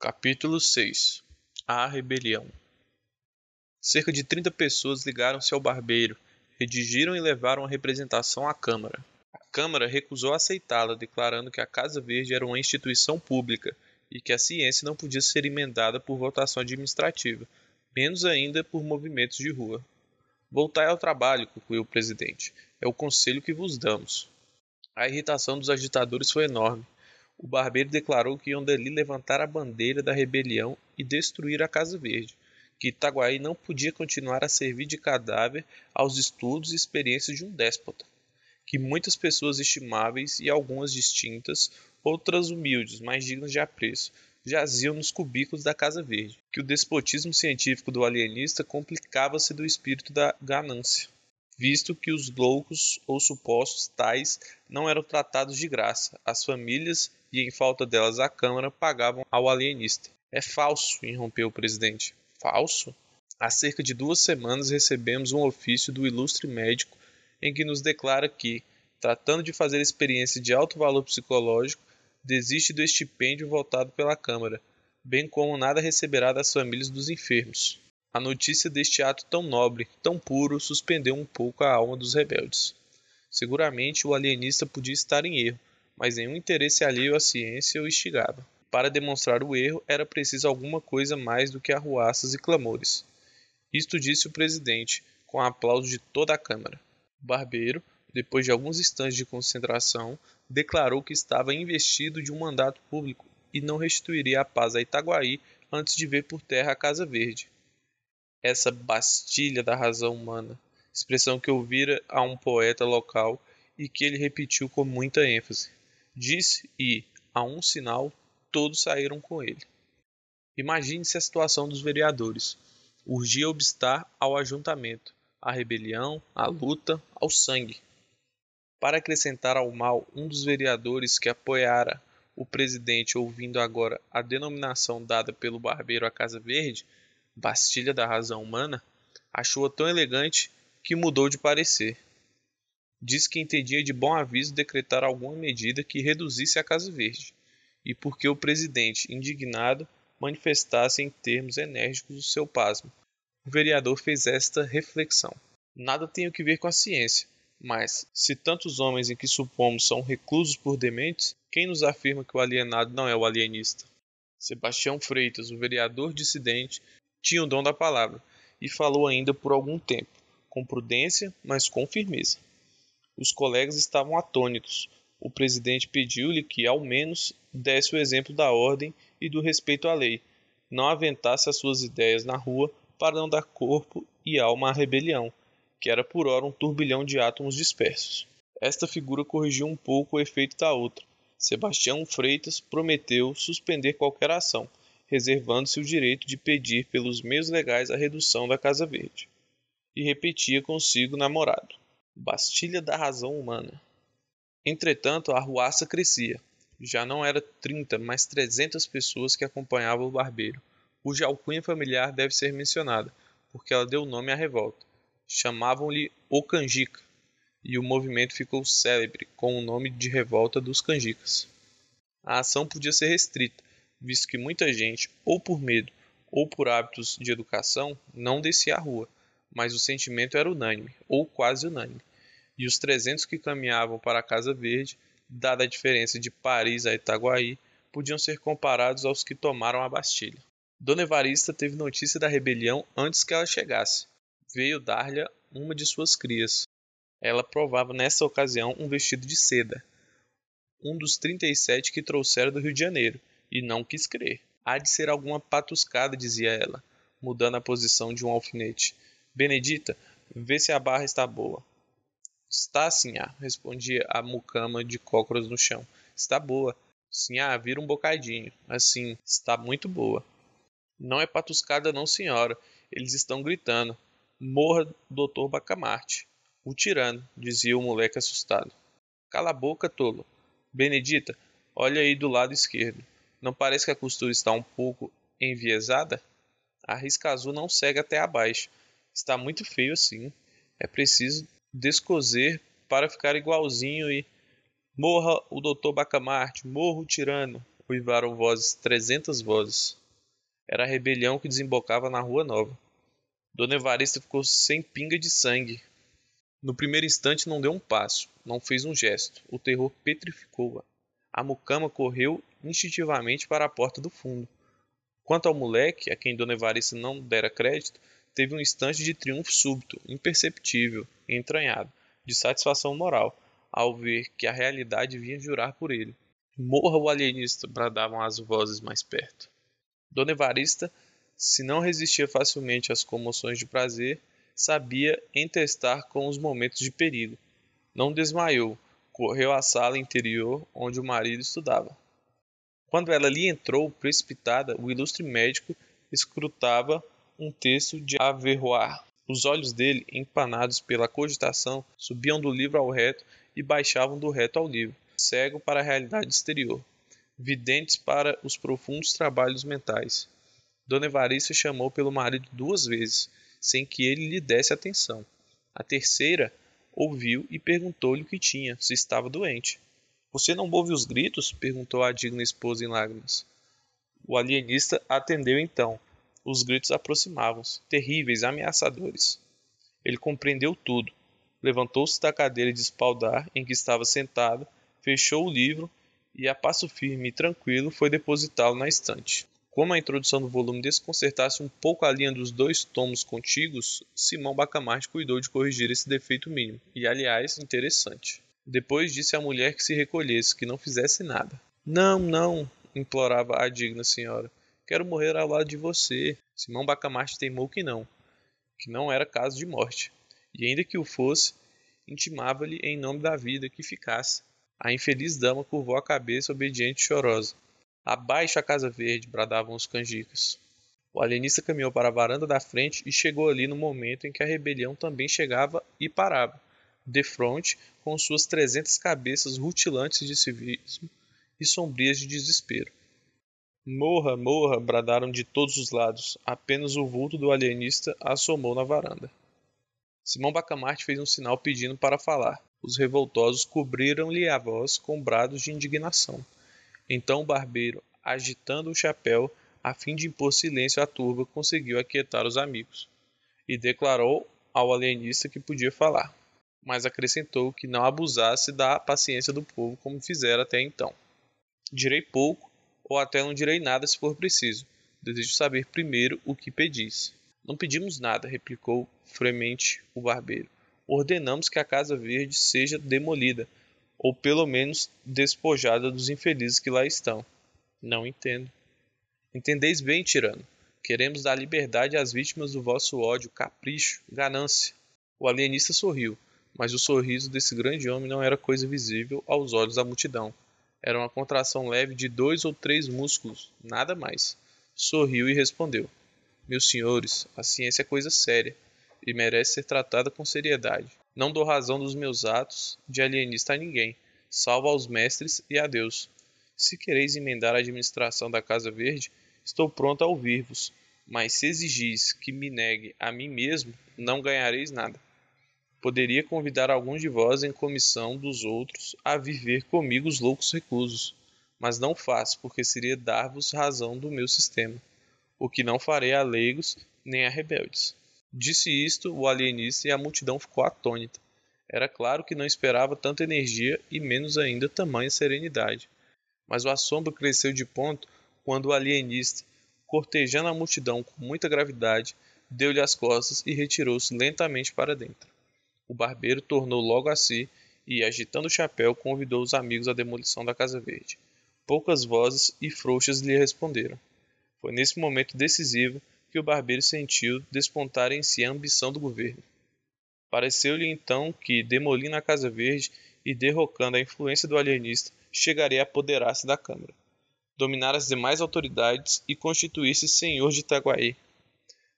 Capítulo 6 A Rebelião Cerca de 30 pessoas ligaram-se ao barbeiro, redigiram e levaram a representação à Câmara. A Câmara recusou aceitá-la, declarando que a Casa Verde era uma instituição pública e que a ciência não podia ser emendada por votação administrativa, menos ainda por movimentos de rua. Voltai ao trabalho, concluiu o presidente. É o conselho que vos damos. A irritação dos agitadores foi enorme. O barbeiro declarou que iam dali levantar a bandeira da rebelião e destruir a Casa Verde, que Itaguaí não podia continuar a servir de cadáver aos estudos e experiências de um déspota, que muitas pessoas estimáveis e algumas distintas, outras humildes, mais dignas de apreço, jaziam nos cubículos da Casa Verde, que o despotismo científico do alienista complicava-se do espírito da ganância, visto que os loucos ou supostos tais não eram tratados de graça, as famílias e, em falta delas, a Câmara pagavam ao alienista. É falso, interrompeu o presidente. Falso? Há cerca de duas semanas recebemos um ofício do ilustre médico em que nos declara que, tratando de fazer experiência de alto valor psicológico, desiste do estipêndio voltado pela Câmara, bem como nada receberá das famílias dos enfermos. A notícia deste ato tão nobre, tão puro, suspendeu um pouco a alma dos rebeldes. Seguramente o alienista podia estar em erro, mas nenhum interesse alheio à ciência o instigava. Para demonstrar o erro, era preciso alguma coisa mais do que arruaças e clamores. Isto disse o presidente, com aplauso de toda a Câmara. O barbeiro, depois de alguns instantes de concentração, declarou que estava investido de um mandato público e não restituiria a paz a Itaguaí antes de ver por terra a Casa Verde. Essa bastilha da razão humana, expressão que ouvira a um poeta local e que ele repetiu com muita ênfase. Disse e, a um sinal, todos saíram com ele. Imagine-se a situação dos vereadores. Urgia obstar ao ajuntamento, à rebelião, à luta, ao sangue. Para acrescentar ao mal, um dos vereadores que apoiara o presidente, ouvindo agora a denominação dada pelo barbeiro à Casa Verde, Bastilha da Razão Humana, achou-a tão elegante que mudou de parecer. Diz que entendia de bom aviso decretar alguma medida que reduzisse a Casa Verde, e porque o presidente, indignado, manifestasse em termos enérgicos o seu pasmo. O vereador fez esta reflexão: Nada tem que ver com a ciência mas, se tantos homens em que supomos são reclusos por dementes, quem nos afirma que o alienado não é o alienista? Sebastião Freitas, o vereador dissidente, tinha o dom da palavra e falou ainda por algum tempo, com prudência, mas com firmeza. Os colegas estavam atônitos. O presidente pediu-lhe que, ao menos, desse o exemplo da ordem e do respeito à lei, não aventasse as suas ideias na rua para não dar corpo e alma à rebelião, que era por hora um turbilhão de átomos dispersos. Esta figura corrigiu um pouco o efeito da outra. Sebastião Freitas prometeu suspender qualquer ação, reservando-se o direito de pedir pelos meios legais a redução da Casa Verde. E repetia consigo namorado: Bastilha da razão humana. Entretanto, a arruaça crescia. Já não era trinta, mas trezentas pessoas que acompanhavam o barbeiro, cuja alcunha familiar deve ser mencionada, porque ela deu nome à revolta chamavam-lhe o Canjica, e o movimento ficou célebre com o nome de Revolta dos Canjicas. A ação podia ser restrita, visto que muita gente, ou por medo ou por hábitos de educação, não descia à rua, mas o sentimento era unânime, ou quase unânime, e os trezentos que caminhavam para a Casa Verde, dada a diferença de Paris a Itaguaí, podiam ser comparados aos que tomaram a Bastilha. Dona Evarista teve notícia da rebelião antes que ela chegasse veio dar-lhe uma de suas crias. Ela provava nessa ocasião um vestido de seda, um dos trinta e sete que trouxera do Rio de Janeiro, e não quis crer. Há de ser alguma patuscada, dizia ela, mudando a posição de um alfinete. Benedita, vê se a barra está boa. Está, sinhá, respondia a mucama de cócoras no chão. Está boa. Sinhá, vira um bocadinho. Assim, está muito boa. Não é patuscada não, senhora. Eles estão gritando. Morra, Dr. Bacamarte. O tirano, dizia o moleque assustado. Cala a boca, tolo. Benedita, olha aí do lado esquerdo. Não parece que a costura está um pouco enviesada? A risca azul não segue até abaixo. Está muito feio assim. É preciso descoser para ficar igualzinho e. Morra o Dr. Bacamarte, morra o tirano. uivaram vozes trezentas vozes. Era a rebelião que desembocava na Rua Nova. Dona Evarista ficou sem pinga de sangue. No primeiro instante não deu um passo, não fez um gesto. O terror petrificou-a. A mucama correu instintivamente para a porta do fundo. Quanto ao moleque, a quem Dona Evarista não dera crédito, teve um instante de triunfo súbito, imperceptível, entranhado, de satisfação moral, ao ver que a realidade vinha jurar por ele. Morra o alienista! bradavam as vozes mais perto. Dona Evarista, se não resistia facilmente às comoções de prazer, sabia entestar com os momentos de perigo. Não desmaiou, correu à sala interior onde o marido estudava. Quando ela ali entrou, precipitada, o ilustre médico escrutava um texto de Averroes. Os olhos dele, empanados pela cogitação, subiam do livro ao reto e baixavam do reto ao livro, cego para a realidade exterior, videntes para os profundos trabalhos mentais. Dona Evarista chamou pelo marido duas vezes, sem que ele lhe desse atenção. A terceira ouviu e perguntou-lhe o que tinha, se estava doente. Você não ouve os gritos? perguntou a digna esposa em lágrimas. O alienista atendeu então, os gritos aproximavam-se, terríveis, ameaçadores. Ele compreendeu tudo. Levantou-se da cadeira de espaldar em que estava sentado, fechou o livro e, a passo firme e tranquilo, foi depositá-lo na estante. Como a introdução do volume desconcertasse um pouco a linha dos dois tomos contíguos, Simão Bacamarte cuidou de corrigir esse defeito mínimo, e aliás, interessante. Depois disse à mulher que se recolhesse, que não fizesse nada. Não, não, implorava a digna senhora. Quero morrer ao lado de você. Simão Bacamarte teimou que não, que não era caso de morte. E ainda que o fosse, intimava-lhe em nome da vida que ficasse. A infeliz dama curvou a cabeça obediente e chorosa. Abaixo a casa verde, bradavam os canjicas. O alienista caminhou para a varanda da frente e chegou ali no momento em que a rebelião também chegava e parava, de frente, com suas trezentas cabeças rutilantes de civismo e sombrias de desespero. Morra, morra! bradaram de todos os lados. Apenas o vulto do alienista assomou na varanda. Simão Bacamarte fez um sinal pedindo para falar. Os revoltosos cobriram-lhe a voz com brados de indignação. Então o barbeiro, agitando o chapéu, a fim de impor silêncio à turba, conseguiu aquietar os amigos e declarou ao alienista que podia falar, mas acrescentou que não abusasse da paciência do povo como fizera até então. Direi pouco ou até não direi nada se for preciso. Desejo saber primeiro o que pedis. Não pedimos nada, replicou fremente o barbeiro. Ordenamos que a Casa Verde seja demolida, ou pelo menos despojada dos infelizes que lá estão. Não entendo. Entendeis bem, tirano. Queremos dar liberdade às vítimas do vosso ódio, capricho, ganância. O alienista sorriu, mas o sorriso desse grande homem não era coisa visível aos olhos da multidão. Era uma contração leve de dois ou três músculos, nada mais. Sorriu e respondeu: Meus senhores, a ciência é coisa séria e merece ser tratada com seriedade. Não dou razão dos meus atos de alienista a ninguém, salvo aos mestres e a Deus. Se quereis emendar a administração da Casa Verde, estou pronto a ouvir-vos, mas se exigis que me negue a mim mesmo, não ganhareis nada. Poderia convidar alguns de vós em comissão dos outros a viver comigo os loucos reclusos, mas não faço, porque seria dar-vos razão do meu sistema, o que não farei a leigos nem a rebeldes. Disse isto o alienista e a multidão ficou atônita. Era claro que não esperava tanta energia e menos ainda tamanha serenidade. Mas o assombro cresceu de ponto quando o alienista, cortejando a multidão com muita gravidade, deu-lhe as costas e retirou-se lentamente para dentro. O barbeiro tornou logo a si e, agitando o chapéu, convidou os amigos à demolição da Casa Verde. Poucas vozes e frouxas lhe responderam. Foi nesse momento decisivo que o barbeiro sentiu despontar em si a ambição do governo. Pareceu-lhe então que, demolindo a Casa Verde e derrocando a influência do alienista, chegaria a apoderar-se da Câmara, dominar as demais autoridades e constituir-se senhor de Itaguaí.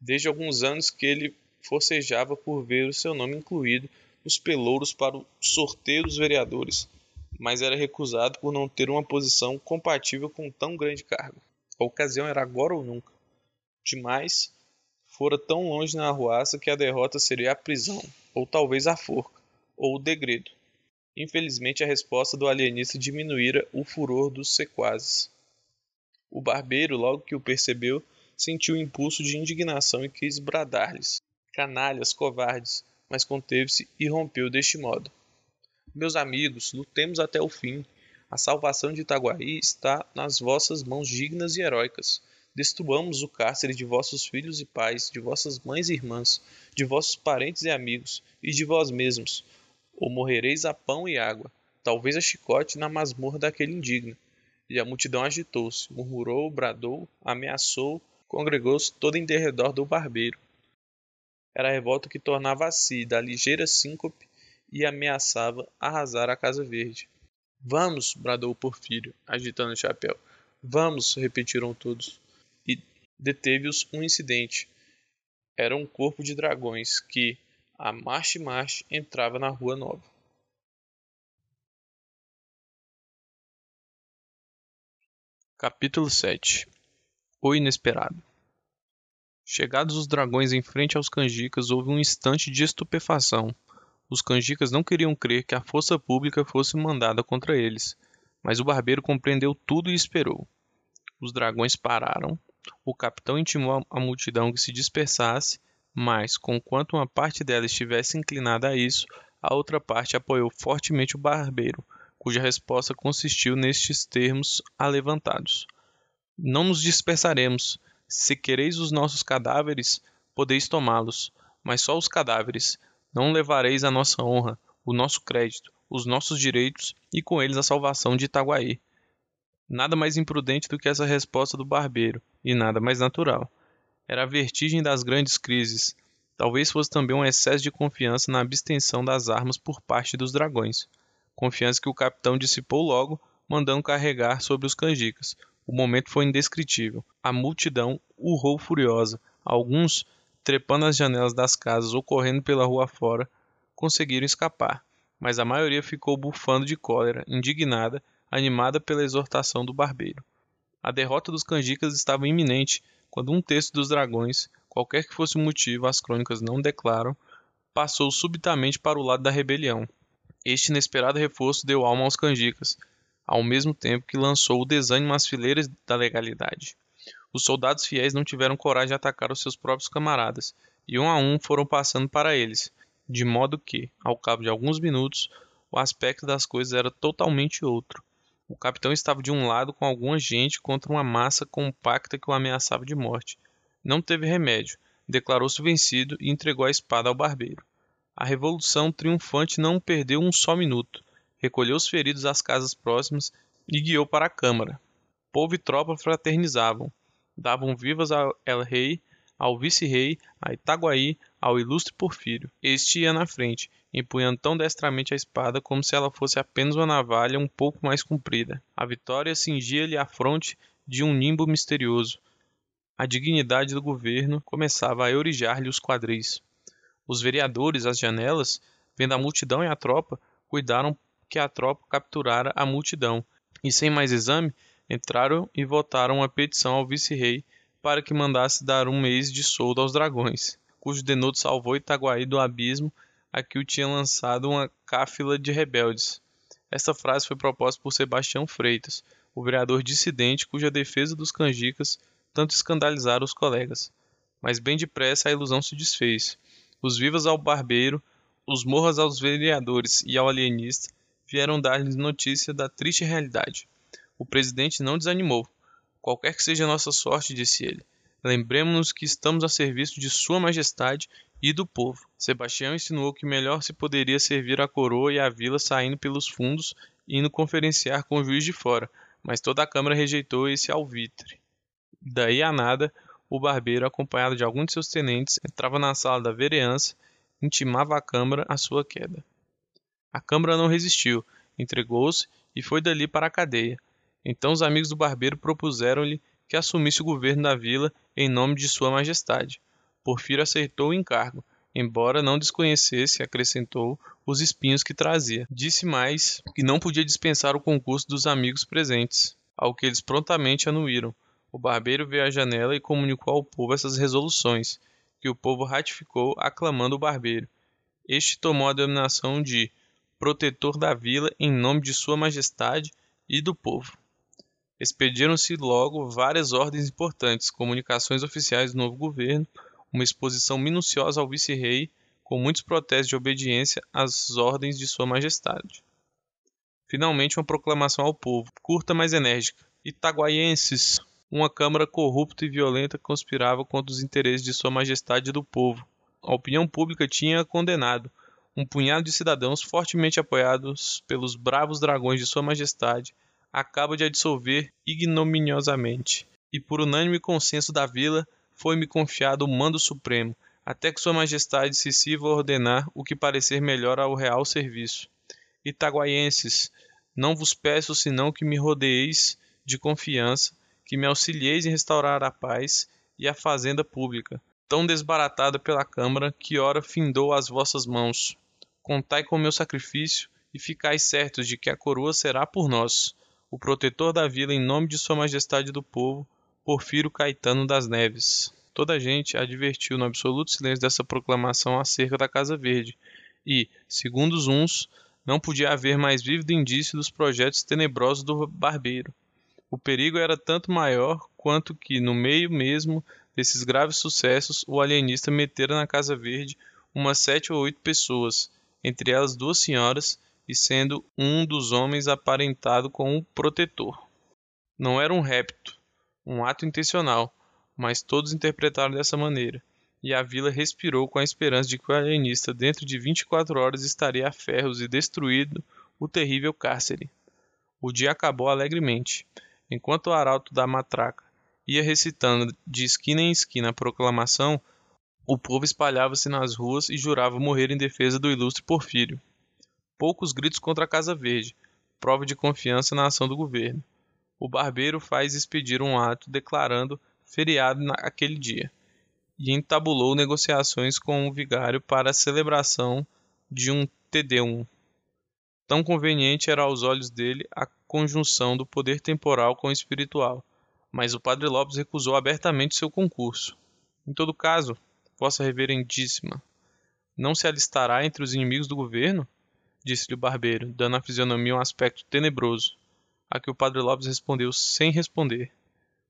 Desde alguns anos que ele forcejava por ver o seu nome incluído nos pelouros para o sorteio dos vereadores, mas era recusado por não ter uma posição compatível com tão grande cargo. A ocasião era agora ou nunca. Demais, fora tão longe na arruaça que a derrota seria a prisão, ou talvez a forca, ou o degredo. Infelizmente, a resposta do alienista diminuíra o furor dos sequazes. O barbeiro, logo que o percebeu, sentiu o impulso de indignação e quis bradar-lhes: Canalhas, covardes! Mas conteve-se e rompeu deste modo: Meus amigos, lutemos até o fim. A salvação de Itaguaí está nas vossas mãos dignas e heróicas. Destruamos o cárcere de vossos filhos e pais, de vossas mães e irmãs, de vossos parentes e amigos, e de vós mesmos. Ou morrereis a pão e água, talvez a chicote na masmorra daquele indigno. E a multidão agitou-se, murmurou, bradou, ameaçou, congregou-se toda em derredor do barbeiro. Era a revolta que tornava a si da ligeira síncope e ameaçava arrasar a Casa Verde. Vamos! bradou Porfírio, agitando o chapéu. Vamos! repetiram todos. E deteve-os um incidente. Era um corpo de dragões que, a marche-marche, entrava na Rua Nova. Capítulo 7 O Inesperado Chegados os dragões em frente aos canjicas, houve um instante de estupefação. Os canjicas não queriam crer que a força pública fosse mandada contra eles, mas o barbeiro compreendeu tudo e esperou. Os dragões pararam, o capitão intimou a multidão que se dispersasse, mas, conquanto uma parte dela estivesse inclinada a isso, a outra parte apoiou fortemente o barbeiro, cuja resposta consistiu nestes termos alevantados: Não nos dispersaremos. Se quereis os nossos cadáveres, podeis tomá-los, mas só os cadáveres. Não levareis a nossa honra, o nosso crédito, os nossos direitos e com eles a salvação de Itaguaí. Nada mais imprudente do que essa resposta do barbeiro, e nada mais natural. Era a vertigem das grandes crises. Talvez fosse também um excesso de confiança na abstenção das armas por parte dos dragões confiança que o capitão dissipou logo, mandando carregar sobre os canjicas. O momento foi indescritível. A multidão urrou furiosa. Alguns, trepando as janelas das casas ou correndo pela rua fora, conseguiram escapar, mas a maioria ficou bufando de cólera, indignada, animada pela exortação do barbeiro. A derrota dos canjicas estava iminente quando um terço dos dragões, qualquer que fosse o motivo, as crônicas não declaram, passou subitamente para o lado da rebelião. Este inesperado reforço deu alma aos canjicas, ao mesmo tempo que lançou o desânimo às fileiras da legalidade. Os soldados fiéis não tiveram coragem de atacar os seus próprios camaradas, e um a um foram passando para eles, de modo que, ao cabo de alguns minutos, o aspecto das coisas era totalmente outro. O capitão estava de um lado com alguma gente contra uma massa compacta que o ameaçava de morte. Não teve remédio, declarou-se vencido e entregou a espada ao barbeiro. A revolução triunfante não perdeu um só minuto. Recolheu os feridos às casas próximas e guiou para a Câmara. Povo e tropa fraternizavam. Davam vivas ao el-rei, ao vice-rei, a Itaguaí, ao ilustre Porfírio. Este ia na frente, empunhando tão destramente a espada como se ela fosse apenas uma navalha um pouco mais comprida. A vitória cingia-lhe a fronte de um nimbo misterioso. A dignidade do governo começava a eurijar-lhe os quadris. Os vereadores às janelas, vendo a multidão e a tropa, cuidaram que a tropa capturara a multidão, e sem mais exame, entraram e votaram uma petição ao vice-rei para que mandasse dar um mês de soldo aos dragões, cujo denoto salvou Itaguaí do abismo a que o tinha lançado uma cáfila de rebeldes. Esta frase foi proposta por Sebastião Freitas, o vereador dissidente cuja defesa dos canjicas tanto escandalizara os colegas. Mas bem depressa a ilusão se desfez os vivas ao barbeiro, os morras aos vereadores e ao alienista vieram dar-lhes notícia da triste realidade. O presidente não desanimou. Qualquer que seja a nossa sorte, disse ele, lembremos-nos que estamos a serviço de Sua Majestade e do povo. Sebastião insinuou que melhor se poderia servir a coroa e a vila saindo pelos fundos e indo conferenciar com o juiz de fora, mas toda a Câmara rejeitou esse alvitre. Daí a nada, o barbeiro, acompanhado de alguns de seus tenentes, entrava na sala da vereança intimava à Câmara a sua queda. A Câmara não resistiu, entregou-se e foi dali para a cadeia. Então os amigos do barbeiro propuseram-lhe que assumisse o governo da vila em nome de Sua Majestade. Porfírio aceitou o encargo, embora não desconhecesse, acrescentou, os espinhos que trazia. Disse mais que não podia dispensar o concurso dos amigos presentes, ao que eles prontamente anuíram, o barbeiro veio à janela e comunicou ao povo essas resoluções, que o povo ratificou aclamando o barbeiro. Este tomou a denominação de protetor da vila em nome de Sua Majestade e do povo. Expediram-se logo várias ordens importantes, comunicações oficiais do novo governo, uma exposição minuciosa ao vice-rei, com muitos protestos de obediência às ordens de Sua Majestade. Finalmente, uma proclamação ao povo, curta mas enérgica. Itaguaienses, uma Câmara corrupta e violenta conspirava contra os interesses de Sua Majestade e do povo. A opinião pública tinha condenado. Um punhado de cidadãos, fortemente apoiados pelos bravos dragões de Sua Majestade, acaba de a dissolver ignominiosamente. E por unânime consenso da vila, foi-me confiado o mando supremo, até que Sua Majestade se sirva ordenar o que parecer melhor ao real serviço. Itaguaienses, não vos peço senão que me rodeeis de confiança, que me auxilieis em restaurar a paz e a fazenda pública, tão desbaratada pela Câmara, que ora findou às vossas mãos. Contai com meu sacrifício e ficai certos de que a coroa será por nós, o protetor da vila em nome de Sua Majestade do povo, Porfiro Caetano das Neves. Toda a gente advertiu no absoluto silêncio dessa proclamação acerca da Casa Verde, e, segundo os uns, não podia haver mais vívido indício dos projetos tenebrosos do barbeiro. O perigo era tanto maior quanto que, no meio mesmo desses graves sucessos, o alienista metera na Casa Verde umas sete ou oito pessoas, entre elas duas senhoras, e sendo um dos homens aparentado com o protetor. Não era um repto, um ato intencional, mas todos interpretaram dessa maneira, e a vila respirou com a esperança de que o alienista, dentro de vinte e quatro horas, estaria a ferros e destruído o terrível cárcere. O dia acabou alegremente. Enquanto o arauto da matraca ia recitando de esquina em esquina a proclamação, o povo espalhava-se nas ruas e jurava morrer em defesa do ilustre Porfírio. Poucos gritos contra a Casa Verde, prova de confiança na ação do governo. O barbeiro faz expedir um ato declarando feriado naquele dia e entabulou negociações com o vigário para a celebração de um Tedeum. Tão conveniente era aos olhos dele a conjunção do poder temporal com o espiritual, mas o padre Lopes recusou abertamente seu concurso. Em todo caso, Vossa Reverendíssima, não se alistará entre os inimigos do governo? Disse-lhe o barbeiro, dando à fisionomia um aspecto tenebroso, a que o padre Lopes respondeu sem responder.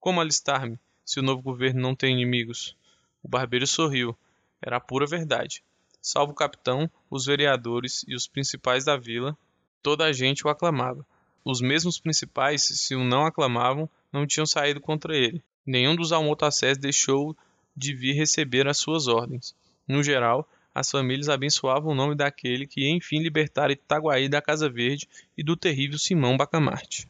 Como alistar-me, se o novo governo não tem inimigos? O barbeiro sorriu. Era a pura verdade salvo o capitão, os vereadores e os principais da vila, toda a gente o aclamava. Os mesmos principais, se o não aclamavam, não tinham saído contra ele. Nenhum dos almotacés deixou de vir receber as suas ordens. No geral, as famílias abençoavam o nome daquele que enfim libertara Itaguaí da Casa Verde e do terrível Simão Bacamarte.